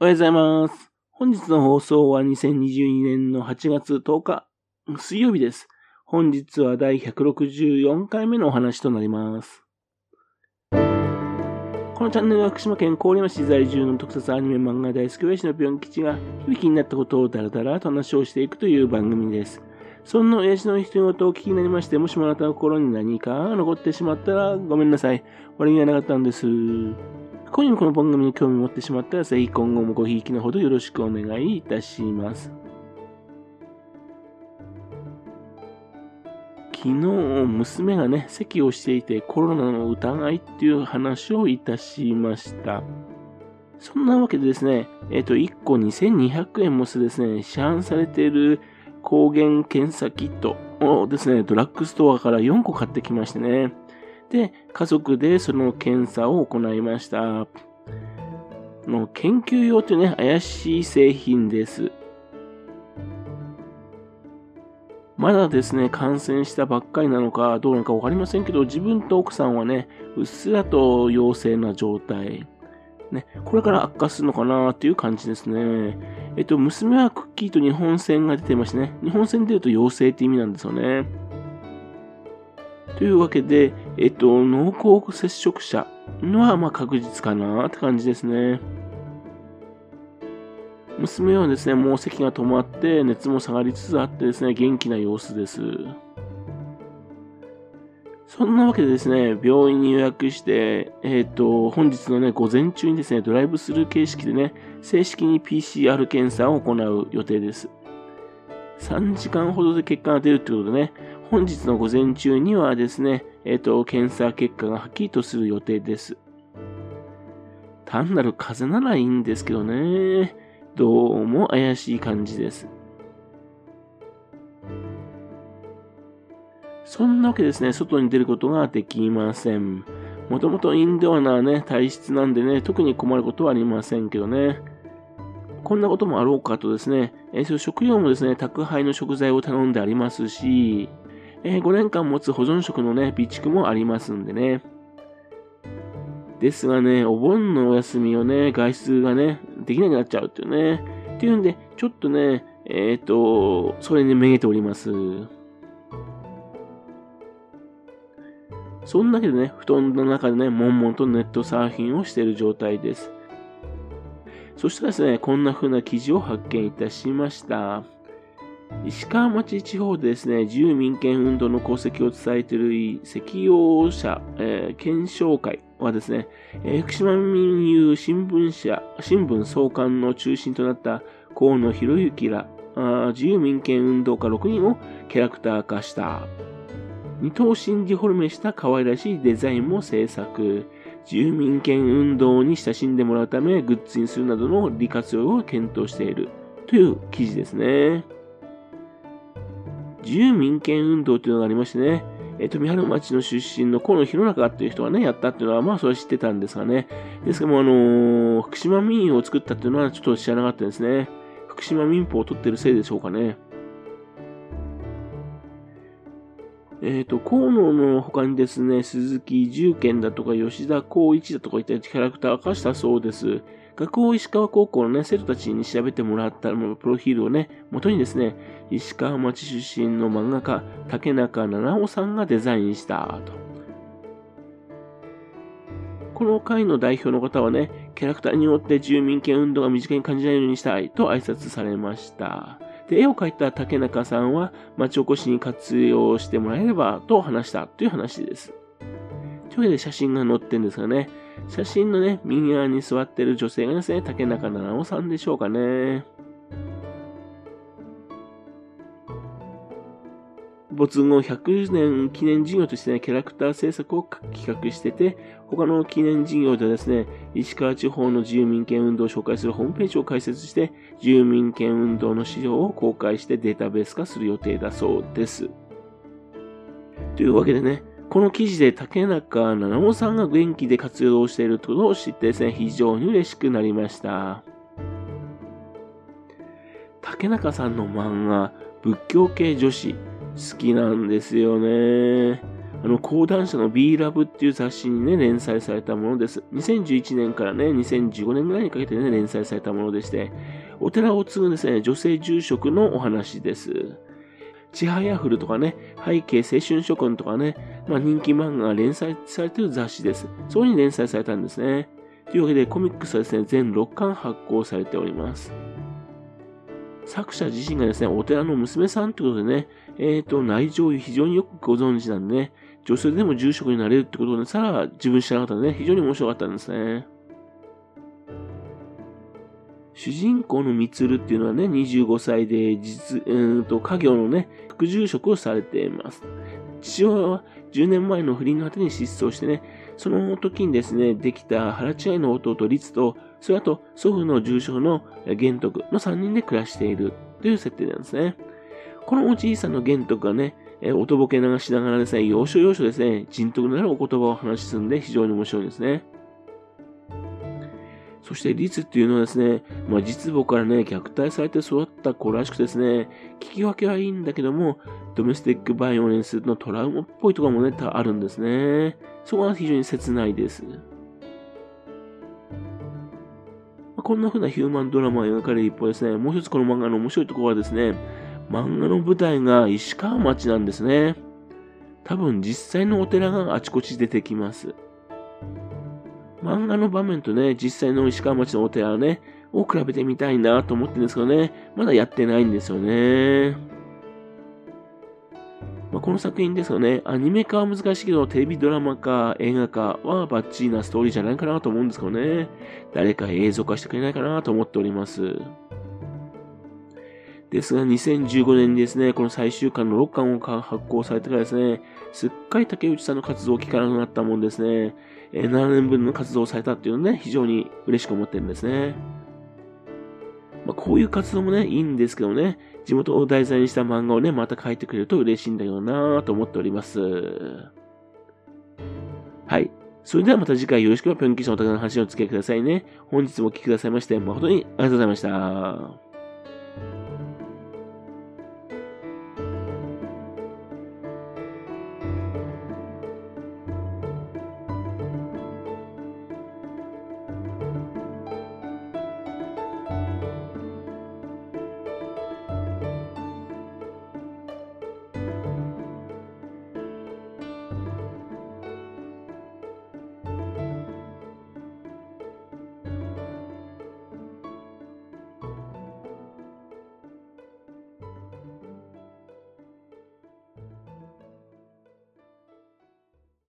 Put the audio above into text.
おはようございます。本日の放送は2022年の8月10日、水曜日です。本日は第164回目のお話となります。このチャンネルは福島県郡山市在住の特撮アニメ漫画大好き親父のぴょん吉が響きになったことをだらだらと話をしていくという番組です。そんな親父の独り言をお聞きになりまして、もしもあなたの心に何か残ってしまったらごめんなさい。悪気がなかったんです。今夜もこの番組に興味を持ってしまったら、ぜひ今後もごひいきのほどよろしくお願いいたします。昨日、娘がね、席をしていてコロナの疑いっていう話をいたしました。そんなわけでですね、えっ、と、1個2200円もすですね、市販されている抗原検査キットをですね、ドラッグストアから4個買ってきましてね。で、家族でその検査を行いました。の研究用というね、怪しい製品です。まだですね、感染したばっかりなのかどうなのかわかりませんけど、自分と奥さんはね、うっすらと陽性な状態。ね、これから悪化するのかなっていう感じですね。えっと、娘はクッキーと日本線が出てましてね、日本線出ると陽性って意味なんですよね。というわけで、えっと、濃厚接触者のはま確実かなって感じですね。娘はですね、もう咳が止まって熱も下がりつつあってですね、元気な様子です。そんなわけでですね、病院に予約して、えっ、ー、と、本日のね、午前中にですね、ドライブスルー形式でね、正式に PCR 検査を行う予定です。3時間ほどで結果が出るということでね、本日の午前中にはですね、えっ、ー、と、検査結果がはっきりとする予定です。単なる風邪ならいいんですけどね、どうも怪しい感じです。そんなわけですね、外に出ることができません。もともとインドアなね、体質なんでね、特に困ることはありませんけどね。こんなこともあろうかとですね、えー、そ食料もですね、宅配の食材を頼んでありますし、えー、5年間持つ保存食のね、備蓄もありますんでね。ですがね、お盆のお休みをね、外出がね、できなくなっちゃうっていうね。っていうんで、ちょっとね、えっ、ー、と、それにめげております。そんなわけでね、布団の中でね、悶々とネットサーフィンをしている状態です。そしたらですね、こんな風な記事を発見いたしました。石川町地方でですね、自由民権運動の功績を伝えている石用者、えー、検証会はですね、えー、福島民友新聞社、新聞創刊の中心となった河野博之ら、自由民権運動家6人をキャラクター化した。二頭身デフォルメした可愛らしいデザインも制作。住民権運動に親しんでもらうため、グッズにするなどの利活用を検討しているという記事ですね。自由民権運動というのがありましてね、えっ、と、三原町の出身の河野弘中っていう人がね、やったっていうのは、まあ、それは知ってたんですがね。ですけども、あのー、福島民謡を作ったっていうのはちょっと知らなかったですね。福島民法を取ってるせいでしょうかね。えっ、ー、と、河野の他にですね、鈴木重賢だとか吉田光一だとかいったキャラクター化したそうです。学校石川高校のね、生徒たちに調べてもらったプロフィールをね、元にですね、石川町出身の漫画家、竹中七尾さんがデザインしたと。この会の代表の方はね、キャラクターによって住民権運動が身近に感じないようにしたいと挨拶されました。で、絵を描いた竹中さんは、町おこしに活用してもらえればと話したという話です。というわけで写真が載ってるんですがね、写真のね、右側に座ってる女性がですね、竹中七尾さんでしょうかね。没後100年記念事業としてね、キャラクター制作を企画してて、他の記念事業ではですね、石川地方の住民権運動を紹介するホームページを開設して、住民権運動の資料を公開してデータベース化する予定だそうです。というわけでね、この記事で竹中七尾さんが元気で活動していることを知ってですね、非常に嬉しくなりました。竹中さんの漫画、仏教系女子、好きなんですよね。あの、講談社の B ラブっていう雑誌にね、連載されたものです。2011年からね、2015年ぐらいにかけてね、連載されたものでして、お寺を継ぐですね、女性住職のお話です。ちはやふるとかね、背景青春諸君とかね、まあ、人気漫画が連載されている雑誌です。そこに連載されたんですね。というわけで、コミックスはですね、全6巻発行されております。作者自身がですね、お寺の娘さんということでね、えっ、ー、と、内情を非常によくご存知なんでね、女性でも住職になれるってことで、さら自分知らなかったんでね、非常に面白かったんですね。主人公のみつるっていうのはね、25歳で実、うんと、家業のね、副住職をされています。父親は10年前の不倫の果てに失踪してね、その時にですね、できた腹違いの弟律と、それと祖父の住職の玄徳の3人で暮らしているという設定なんですね。このおじいさんの玄徳がね、えおとぼけ流しながらですね、要所要所ですね、人徳なるお言葉を話すんで非常に面白いですね。そして律っていうのはですね、まあ、実母からね、虐待されて育った子らしくですね、聞き分けはいいんだけども、ドメスティックバイオレンスのトラウマっぽいところもね、あるんですね。そこは非常に切ないです。こんな風なヒューマンドラマが描かれる一方ですね、もう一つこの漫画の面白いところはですね、漫画の舞台が石川町なんですね。多分実際のお寺があちこち出てきます。漫画の場面とね、実際の石川町のお寺ね、を比べてみたいなと思ってるんですけどね、まだやってないんですよね。まあ、この作品ですよね、アニメ化は難しいけど、テレビドラマ化、映画化はバッチリなストーリーじゃないかなと思うんですけどね。誰か映像化してくれないかなと思っております。ですが、2015年にですね、この最終巻の6巻を発行されてからですね、すっかり竹内さんの活動を聞かなくなったもんですね、え7年分の活動をされたっていうのね、非常に嬉しく思ってるんですね。まあ、こういう活動もね、いいんですけどね、地元を題材にした漫画をね、また書いてくれると嬉しいんだけどなぁと思っております。はい。それではまた次回よろしくぴょん吉のお宝の話をお付き合いくださいね。本日もお聴きくださいまして、誠にありがとうございました。